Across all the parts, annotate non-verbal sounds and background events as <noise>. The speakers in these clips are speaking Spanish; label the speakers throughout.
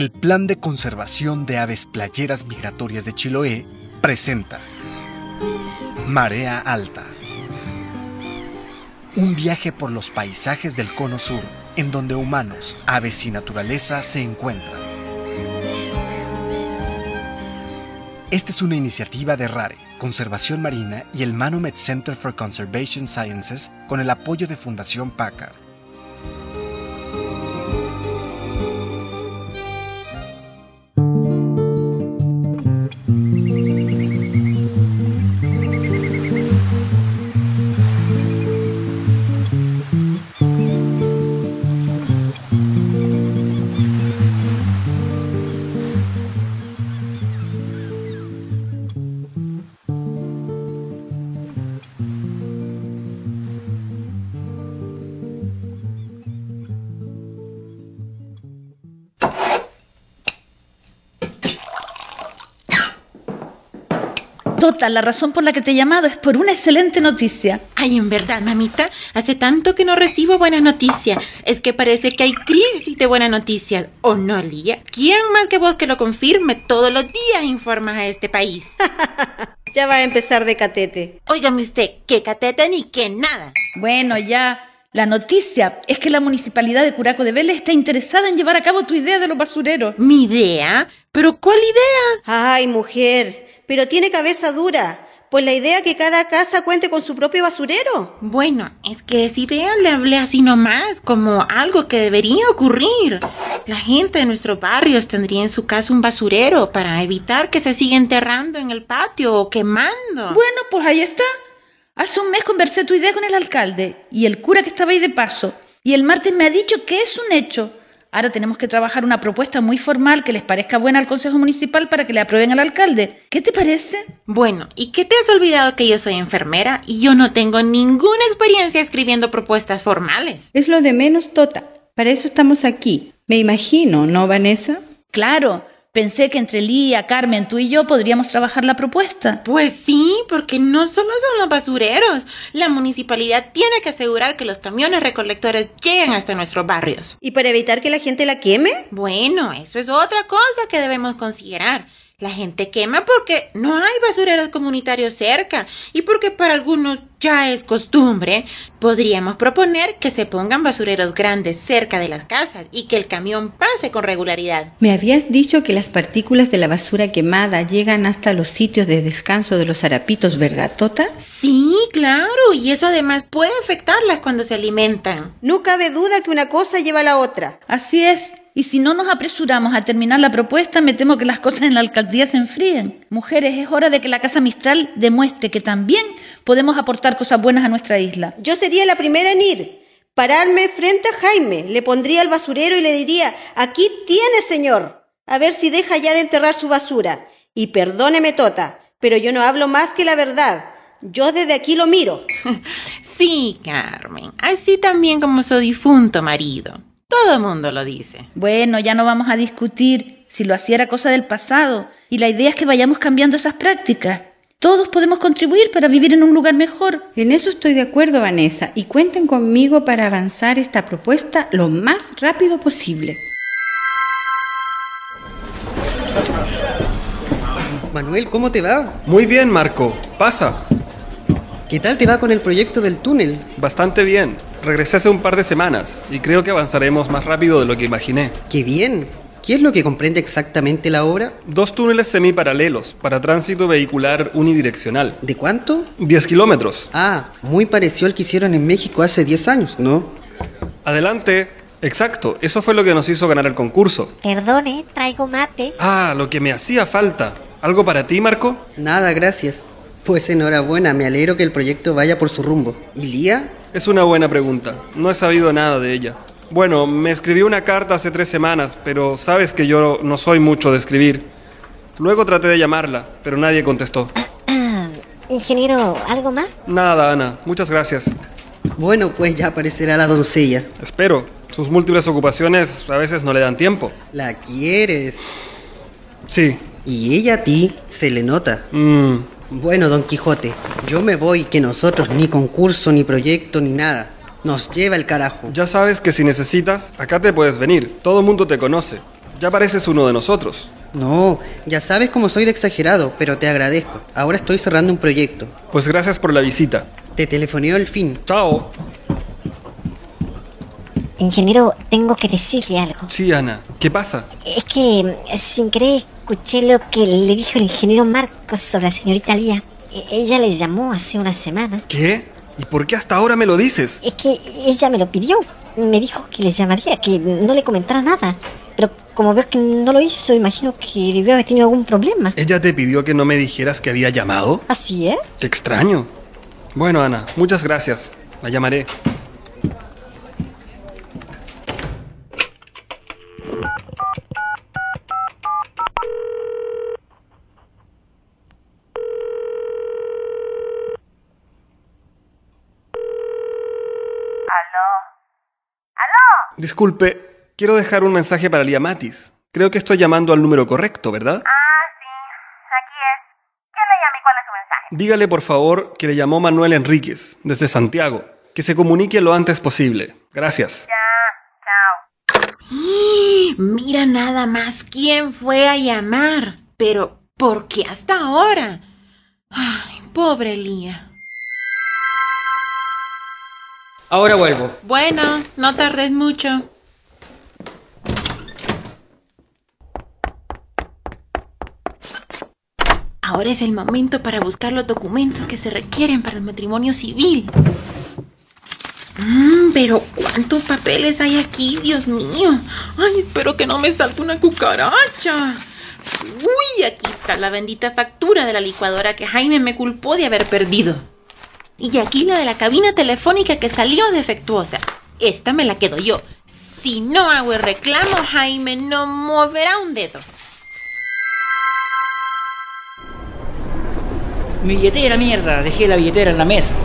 Speaker 1: el Plan de Conservación de Aves Playeras Migratorias de Chiloé presenta Marea Alta. Un viaje por los paisajes del Cono Sur, en donde humanos, aves y naturaleza se encuentran. Esta es una iniciativa de RARE, Conservación Marina y el Manomet Center for Conservation Sciences con el apoyo de Fundación Packard.
Speaker 2: Tota, la razón por la que te he llamado es por una excelente noticia.
Speaker 3: Ay, en verdad, mamita, hace tanto que no recibo buenas noticias. Es que parece que hay crisis de buenas noticias. ¿O no, Lía? ¿Quién más que vos que lo confirme? Todos los días informas a este país. <laughs>
Speaker 4: ya va a empezar de catete.
Speaker 3: Óigame usted, que catete ni que nada.
Speaker 2: Bueno, ya. La noticia es que la municipalidad de Curaco de Vélez está interesada en llevar a cabo tu idea de los basureros.
Speaker 3: ¿Mi idea? ¿Pero cuál idea?
Speaker 4: Ay, mujer, pero tiene cabeza dura. Pues la idea que cada casa cuente con su propio basurero.
Speaker 3: Bueno, es que esa idea le hablé así nomás, como algo que debería ocurrir. La gente de nuestros barrios tendría en su casa un basurero para evitar que se siga enterrando en el patio o quemando.
Speaker 2: Bueno, pues ahí está. Hace un mes conversé tu idea con el alcalde y el cura que estaba ahí de paso. Y el martes me ha dicho que es un hecho. Ahora tenemos que trabajar una propuesta muy formal que les parezca buena al Consejo Municipal para que le aprueben al alcalde. ¿Qué te parece?
Speaker 3: Bueno, ¿y qué te has olvidado que yo soy enfermera y yo no tengo ninguna experiencia escribiendo propuestas formales?
Speaker 5: Es lo de menos, Tota. Para eso estamos aquí. Me imagino, ¿no, Vanessa?
Speaker 2: Claro, Pensé que entre Lía, Carmen, tú y yo podríamos trabajar la propuesta.
Speaker 3: Pues sí, porque no solo son los basureros. La municipalidad tiene que asegurar que los camiones recolectores lleguen hasta nuestros barrios.
Speaker 4: ¿Y para evitar que la gente la queme?
Speaker 3: Bueno, eso es otra cosa que debemos considerar. La gente quema porque no hay basureros comunitarios cerca y porque para algunos ya es costumbre. Podríamos proponer que se pongan basureros grandes cerca de las casas y que el camión pase con regularidad.
Speaker 5: Me habías dicho que las partículas de la basura quemada llegan hasta los sitios de descanso de los harapitos, ¿verdad, Tota?
Speaker 3: Sí, claro, y eso además puede afectarlas cuando se alimentan.
Speaker 4: No cabe duda que una cosa lleva a la otra.
Speaker 2: Así es. Y si no nos apresuramos a terminar la propuesta, me temo que las cosas en la alcaldía se enfríen. Mujeres, es hora de que la Casa Mistral demuestre que también podemos aportar cosas buenas a nuestra isla.
Speaker 4: Yo sería la primera en ir. Pararme frente a Jaime, le pondría el basurero y le diría, aquí tiene, señor. A ver si deja ya de enterrar su basura. Y perdóneme, Tota, pero yo no hablo más que la verdad. Yo desde aquí lo miro. <laughs>
Speaker 3: sí, Carmen, así también como su difunto marido. Todo el mundo lo dice.
Speaker 2: Bueno, ya no vamos a discutir si lo hacía era cosa del pasado. Y la idea es que vayamos cambiando esas prácticas. Todos podemos contribuir para vivir en un lugar mejor.
Speaker 5: En eso estoy de acuerdo, Vanessa, y cuenten conmigo para avanzar esta propuesta lo más rápido posible.
Speaker 6: Manuel, ¿cómo te va?
Speaker 7: Muy bien, Marco. Pasa.
Speaker 6: ¿Qué tal te va con el proyecto del túnel?
Speaker 7: Bastante bien. Regresé hace un par de semanas y creo que avanzaremos más rápido de lo que imaginé.
Speaker 6: ¡Qué bien! ¿Qué es lo que comprende exactamente la obra?
Speaker 7: Dos túneles semiparalelos para tránsito vehicular unidireccional.
Speaker 6: ¿De cuánto?
Speaker 7: 10 kilómetros.
Speaker 6: Ah, muy parecido al que hicieron en México hace 10 años, ¿no?
Speaker 7: Adelante. Exacto, eso fue lo que nos hizo ganar el concurso.
Speaker 8: Perdone, traigo mate.
Speaker 7: Ah, lo que me hacía falta. ¿Algo para ti, Marco?
Speaker 6: Nada, gracias. Pues enhorabuena, me alegro que el proyecto vaya por su rumbo. ¿Y Lía?
Speaker 7: Es una buena pregunta. No he sabido nada de ella. Bueno, me escribió una carta hace tres semanas, pero sabes que yo no soy mucho de escribir. Luego traté de llamarla, pero nadie contestó. <clears throat>
Speaker 8: Ingeniero, ¿algo más?
Speaker 7: Nada, Ana. Muchas gracias.
Speaker 6: Bueno, pues ya aparecerá la doncella.
Speaker 7: Espero. Sus múltiples ocupaciones a veces no le dan tiempo.
Speaker 6: ¿La quieres?
Speaker 7: Sí.
Speaker 6: Y ella a ti se le nota.
Speaker 7: Mmm.
Speaker 6: Bueno, don Quijote, yo me voy, que nosotros ni concurso, ni proyecto, ni nada. Nos lleva el carajo.
Speaker 7: Ya sabes que si necesitas, acá te puedes venir. Todo el mundo te conoce. Ya pareces uno de nosotros.
Speaker 6: No, ya sabes cómo soy de exagerado, pero te agradezco. Ahora estoy cerrando un proyecto.
Speaker 7: Pues gracias por la visita.
Speaker 6: Te telefoneo al fin.
Speaker 7: Chao.
Speaker 8: Ingeniero, tengo que decirle algo.
Speaker 7: Sí, Ana. ¿Qué pasa?
Speaker 8: Es que sin querer escuché lo que le dijo el ingeniero Marcos sobre la señorita Lía. E- Ella le llamó hace una semana.
Speaker 7: ¿Qué? ¿Y por qué hasta ahora me lo dices?
Speaker 8: Es que ella me lo pidió. Me dijo que le llamaría, que no le comentara nada. Pero como veo que no lo hizo, imagino que debió haber tenido algún problema.
Speaker 7: ¿Ella te pidió que no me dijeras que había llamado?
Speaker 8: Así es.
Speaker 7: Qué extraño. Bueno, Ana, muchas gracias. La llamaré. Disculpe, quiero dejar un mensaje para Lía Matis. Creo que estoy llamando al número correcto, ¿verdad?
Speaker 9: Ah, sí, aquí es. ¿Quién le llama y cuál es su mensaje?
Speaker 7: Dígale, por favor, que le llamó Manuel Enríquez, desde Santiago. Que se comunique lo antes posible. Gracias.
Speaker 9: Ya, chao. <gasps>
Speaker 3: Mira nada más quién fue a llamar. Pero, ¿por qué hasta ahora? Ay, pobre Lía.
Speaker 10: Ahora vuelvo.
Speaker 3: Bueno, no tardes mucho. Ahora es el momento para buscar los documentos que se requieren para el matrimonio civil. Mm, pero ¿cuántos papeles hay aquí, Dios mío? Ay, espero que no me salte una cucaracha. Uy, aquí está la bendita factura de la licuadora que Jaime me culpó de haber perdido. Y aquí la de la cabina telefónica que salió defectuosa. Esta me la quedo yo. Si no hago el reclamo, Jaime no moverá un dedo.
Speaker 10: Mi billetera, mierda. Dejé la billetera en la mesa.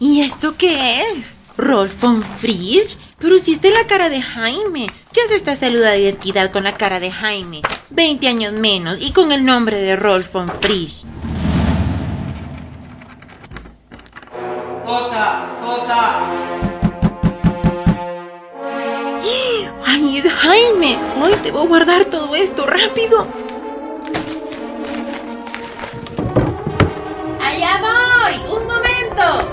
Speaker 3: ¿Y esto qué es? ¿Rolf von Frisch? Pero si esta es la cara de Jaime. ¿Qué hace esta célula de identidad con la cara de Jaime? 20 años menos y con el nombre de Rolf von Frisch.
Speaker 10: Jota, Jota. <gasps>
Speaker 3: ¡Ay, es Jaime! ¡Ay, debo guardar todo esto rápido! ¡Allá voy! ¡Un momento!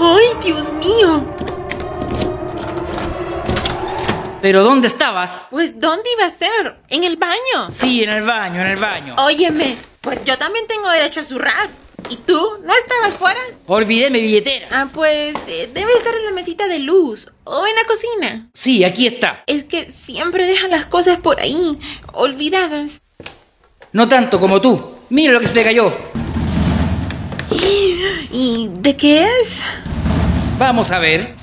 Speaker 3: ¡Ay, Dios mío!
Speaker 10: ¿Pero dónde estabas?
Speaker 3: Pues, ¿dónde iba a ser? ¿En el baño?
Speaker 10: Sí, en el baño, en el baño.
Speaker 3: Óyeme, pues yo también tengo derecho a zurrar. ¿Y tú? ¿No estabas fuera?
Speaker 10: Olvidé mi billetera.
Speaker 3: Ah, pues eh, debe estar en la mesita de luz o en la cocina.
Speaker 10: Sí, aquí está.
Speaker 3: Es que siempre dejan las cosas por ahí, olvidadas.
Speaker 10: No tanto como tú. Mira lo que se te cayó.
Speaker 3: ¿Y de qué es?
Speaker 10: Vamos a ver.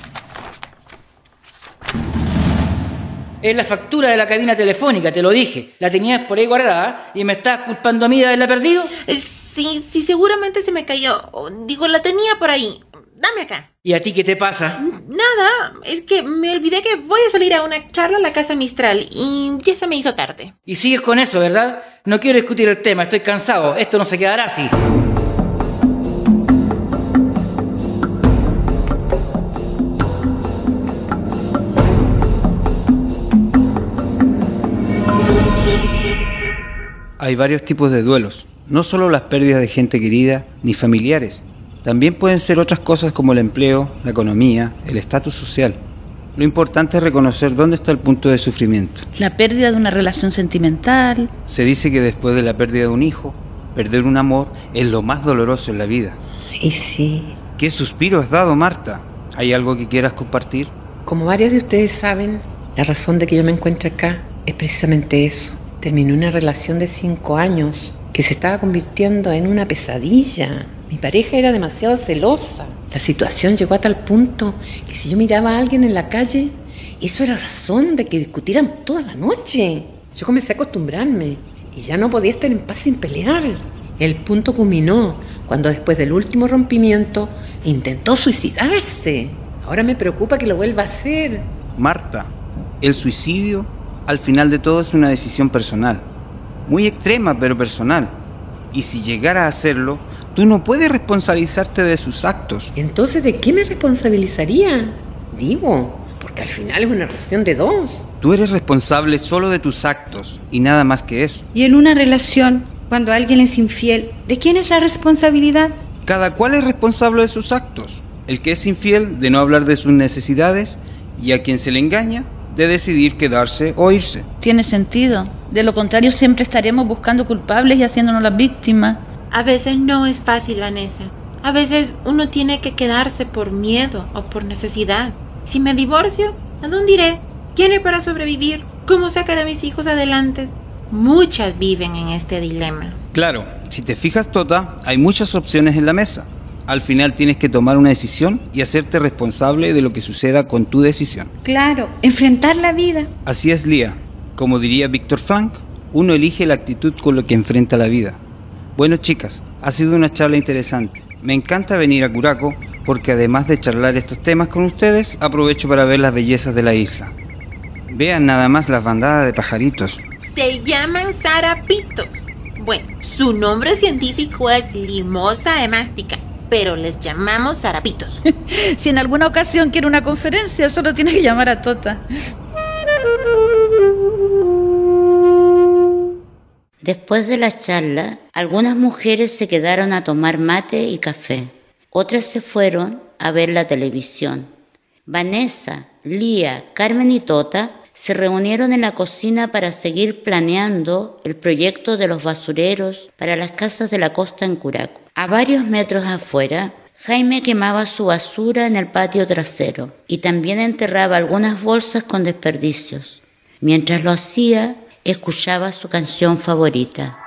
Speaker 10: Es la factura de la cabina telefónica, te lo dije. La tenías por ahí guardada y me estás culpando a mí de haberla perdido.
Speaker 3: Eh, Sí, sí, seguramente se me cayó. Digo, la tenía por ahí. Dame acá.
Speaker 10: ¿Y a ti qué te pasa?
Speaker 3: Nada, es que me olvidé que voy a salir a una charla a la casa Mistral y ya se me hizo tarde.
Speaker 10: Y sigues con eso, ¿verdad? No quiero discutir el tema, estoy cansado. Esto no se quedará así.
Speaker 11: Hay varios tipos de duelos, no solo las pérdidas de gente querida ni familiares, también pueden ser otras cosas como el empleo, la economía, el estatus social. Lo importante es reconocer dónde está el punto de sufrimiento.
Speaker 2: La pérdida de una relación sentimental.
Speaker 11: Se dice que después de la pérdida de un hijo, perder un amor es lo más doloroso en la vida.
Speaker 12: Y sí,
Speaker 11: ¿Qué suspiro has dado, Marta? ¿Hay algo que quieras compartir?
Speaker 12: como varios de ustedes saben, la razón de que yo me encuentre acá es precisamente eso. Terminé una relación de cinco años que se estaba convirtiendo en una pesadilla. Mi pareja era demasiado celosa. La situación llegó a tal punto que si yo miraba a alguien en la calle, eso era razón de que discutieran toda la noche. Yo comencé a acostumbrarme y ya no podía estar en paz sin pelear. El punto culminó cuando después del último rompimiento intentó suicidarse. Ahora me preocupa que lo vuelva a hacer.
Speaker 11: Marta, el suicidio al final de todo es una decisión personal, muy extrema pero personal. Y si llegara a hacerlo, tú no puedes responsabilizarte de sus actos.
Speaker 12: Entonces, ¿de qué me responsabilizaría? Digo, porque al final es una relación de dos.
Speaker 11: Tú eres responsable solo de tus actos y nada más que eso.
Speaker 5: Y en una relación, cuando alguien es infiel, ¿de quién es la responsabilidad?
Speaker 11: Cada cual es responsable de sus actos. El que es infiel de no hablar de sus necesidades y a quien se le engaña de decidir quedarse o irse.
Speaker 2: Tiene sentido. De lo contrario, siempre estaremos buscando culpables y haciéndonos las víctimas.
Speaker 3: A veces no es fácil, Vanessa. A veces uno tiene que quedarse por miedo o por necesidad. Si me divorcio, ¿a dónde iré? ¿Quién es para sobrevivir? ¿Cómo sacar a mis hijos adelante? Muchas viven en este dilema.
Speaker 11: Claro, si te fijas, Tota, hay muchas opciones en la mesa. Al final tienes que tomar una decisión y hacerte responsable de lo que suceda con tu decisión.
Speaker 5: Claro, enfrentar la vida.
Speaker 11: Así es, Lía. Como diría Víctor Frank, uno elige la actitud con lo que enfrenta la vida. Bueno, chicas, ha sido una charla interesante. Me encanta venir a Curaco porque además de charlar estos temas con ustedes, aprovecho para ver las bellezas de la isla. Vean nada más las bandadas de pajaritos.
Speaker 3: Se llaman zarapitos. Bueno, su nombre científico es limosa hemástica, pero les llamamos zarapitos. <laughs>
Speaker 2: si en alguna ocasión quiere una conferencia, solo tiene que llamar a Tota.
Speaker 13: Después de la charla, algunas mujeres se quedaron a tomar mate y café. Otras se fueron a ver la televisión. Vanessa, Lía, Carmen y Tota se reunieron en la cocina para seguir planeando el proyecto de los basureros para las casas de la costa en Curaco. A varios metros afuera, Jaime quemaba su basura en el patio trasero y también enterraba algunas bolsas con desperdicios. Mientras lo hacía, escuchaba su canción favorita.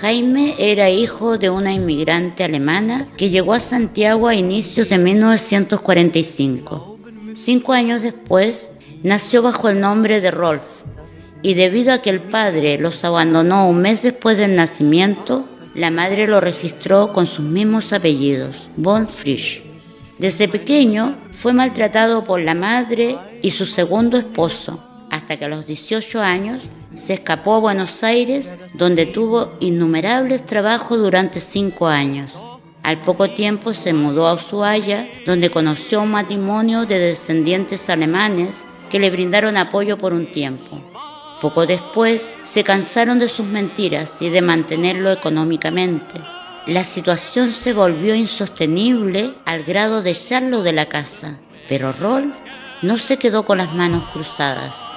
Speaker 13: Jaime era hijo de una inmigrante alemana que llegó a Santiago a inicios de 1945. Cinco años después, nació bajo el nombre de Rolf y debido a que el padre los abandonó un mes después del nacimiento, la madre lo registró con sus mismos apellidos, von Frisch. Desde pequeño fue maltratado por la madre y su segundo esposo, hasta que a los 18 años se escapó a Buenos Aires, donde tuvo innumerables trabajos durante cinco años. Al poco tiempo se mudó a Ushuaia, donde conoció un matrimonio de descendientes alemanes que le brindaron apoyo por un tiempo. Poco después se cansaron de sus mentiras y de mantenerlo económicamente. La situación se volvió insostenible al grado de echarlo de la casa, pero Rolf no se quedó con las manos cruzadas.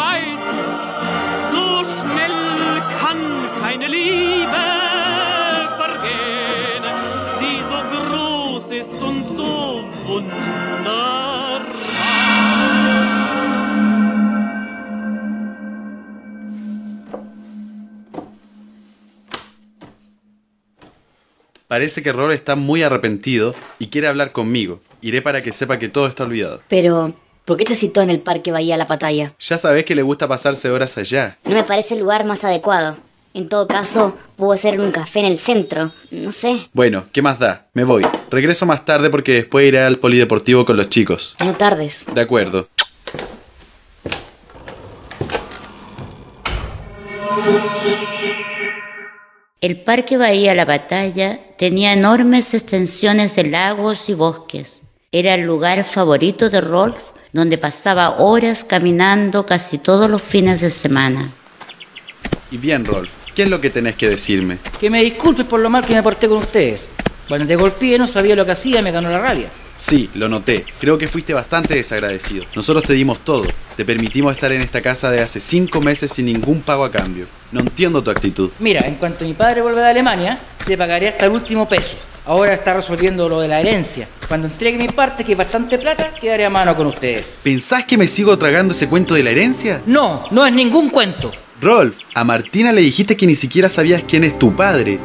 Speaker 14: Weiß, so schnell kann keine Liebe vergehen, die so groß ist und so wunderbar.
Speaker 15: Parece que Rol está muy arrepentido y quiere hablar conmigo. Iré para que sepa que todo está olvidado.
Speaker 16: Pero, ¿por qué te citó en el Parque Bahía La Pataya?
Speaker 15: Ya sabés que le gusta pasarse horas allá.
Speaker 16: No me parece el lugar más adecuado. En todo caso, pudo ser en un café en el centro. No sé.
Speaker 15: Bueno, ¿qué más da? Me voy. Regreso más tarde porque después iré al polideportivo con los chicos.
Speaker 16: No tardes.
Speaker 15: De acuerdo.
Speaker 13: El Parque Bahía La Batalla tenía enormes extensiones de lagos y bosques. Era el lugar favorito de Rolf, donde pasaba horas caminando casi todos los fines de semana.
Speaker 15: Y bien, Rolf, ¿qué es lo que tenés que decirme?
Speaker 10: Que me disculpes por lo mal que me porté con ustedes. Cuando te golpeé no sabía lo que hacía, me ganó la rabia.
Speaker 15: Sí, lo noté. Creo que fuiste bastante desagradecido. Nosotros te dimos todo. Te permitimos estar en esta casa de hace cinco meses sin ningún pago a cambio. No entiendo tu actitud.
Speaker 10: Mira, en cuanto mi padre vuelva de Alemania, te pagaré hasta el último peso. Ahora está resolviendo lo de la herencia. Cuando entregue mi parte, que es bastante plata, quedaré a mano con ustedes.
Speaker 15: ¿Pensás que me sigo tragando ese cuento de la herencia?
Speaker 10: No, no es ningún cuento.
Speaker 15: Rolf, a Martina le dijiste que ni siquiera sabías quién es tu padre.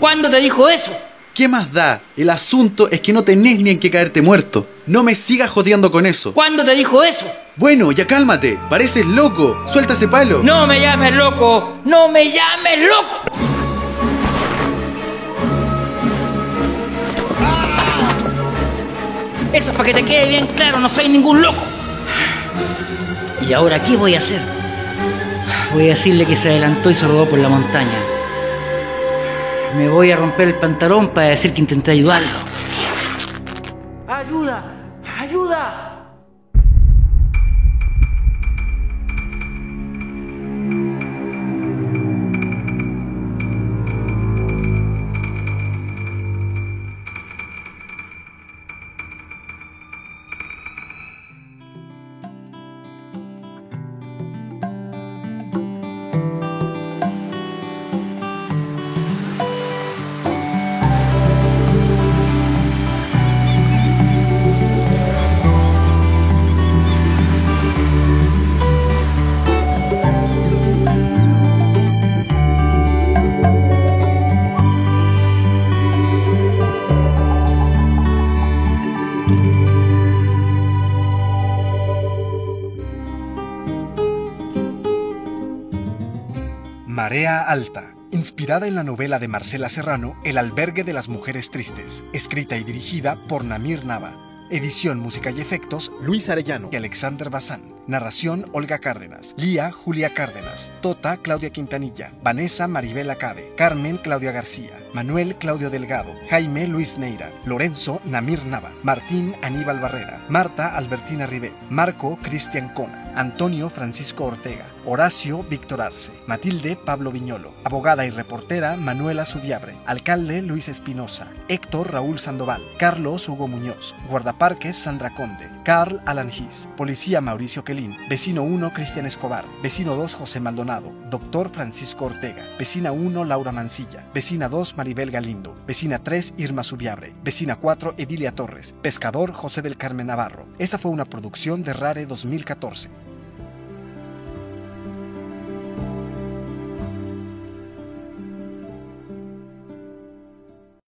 Speaker 10: ¿Cuándo te dijo eso?
Speaker 15: ¿Qué más da? El asunto es que no tenés ni en qué caerte muerto. No me sigas jodiendo con eso.
Speaker 10: ¿Cuándo te dijo eso?
Speaker 15: Bueno, ya cálmate. Pareces loco. Suelta ese palo.
Speaker 10: No me llames loco. No me llames loco. Eso es para que te quede bien claro, no soy ningún loco. ¿Y ahora qué voy a hacer? Voy a decirle que se adelantó y se rodó por la montaña. Me voy a romper el pantalón para decir que intenté ayudarlo. ¡Ayuda! ¡Ayuda!
Speaker 1: Marea Alta, inspirada en la novela de Marcela Serrano El albergue de las mujeres tristes, escrita y dirigida por Namir Nava. Edición, música y efectos, Luis Arellano y Alexander Bazán. Narración, Olga Cárdenas. Lía, Julia Cárdenas. Tota, Claudia Quintanilla. Vanessa, Maribel Acabe. Carmen, Claudia García. Manuel, Claudio Delgado. Jaime, Luis Neira. Lorenzo, Namir Nava. Martín, Aníbal Barrera. Marta, Albertina Ribel. Marco, Cristian Cona. Antonio, Francisco Ortega. Horacio, Víctor Arce. Matilde, Pablo Viñolo. Abogada y reportera, Manuela Subiabre. Alcalde, Luis Espinosa. Héctor, Raúl Sandoval. Carlos, Hugo Muñoz. Guardaparques, Sandra Conde. Carl Alan Gis. Policía, Mauricio Quelín. Vecino 1, Cristian Escobar. Vecino 2, José Maldonado. Doctor Francisco Ortega. Vecina 1, Laura Mancilla. Vecina 2, Maribel Galindo. Vecina 3, Irma Subiabre. Vecina 4, Edilia Torres. Pescador, José del Carmen Navarro. Esta fue una producción de Rare 2014.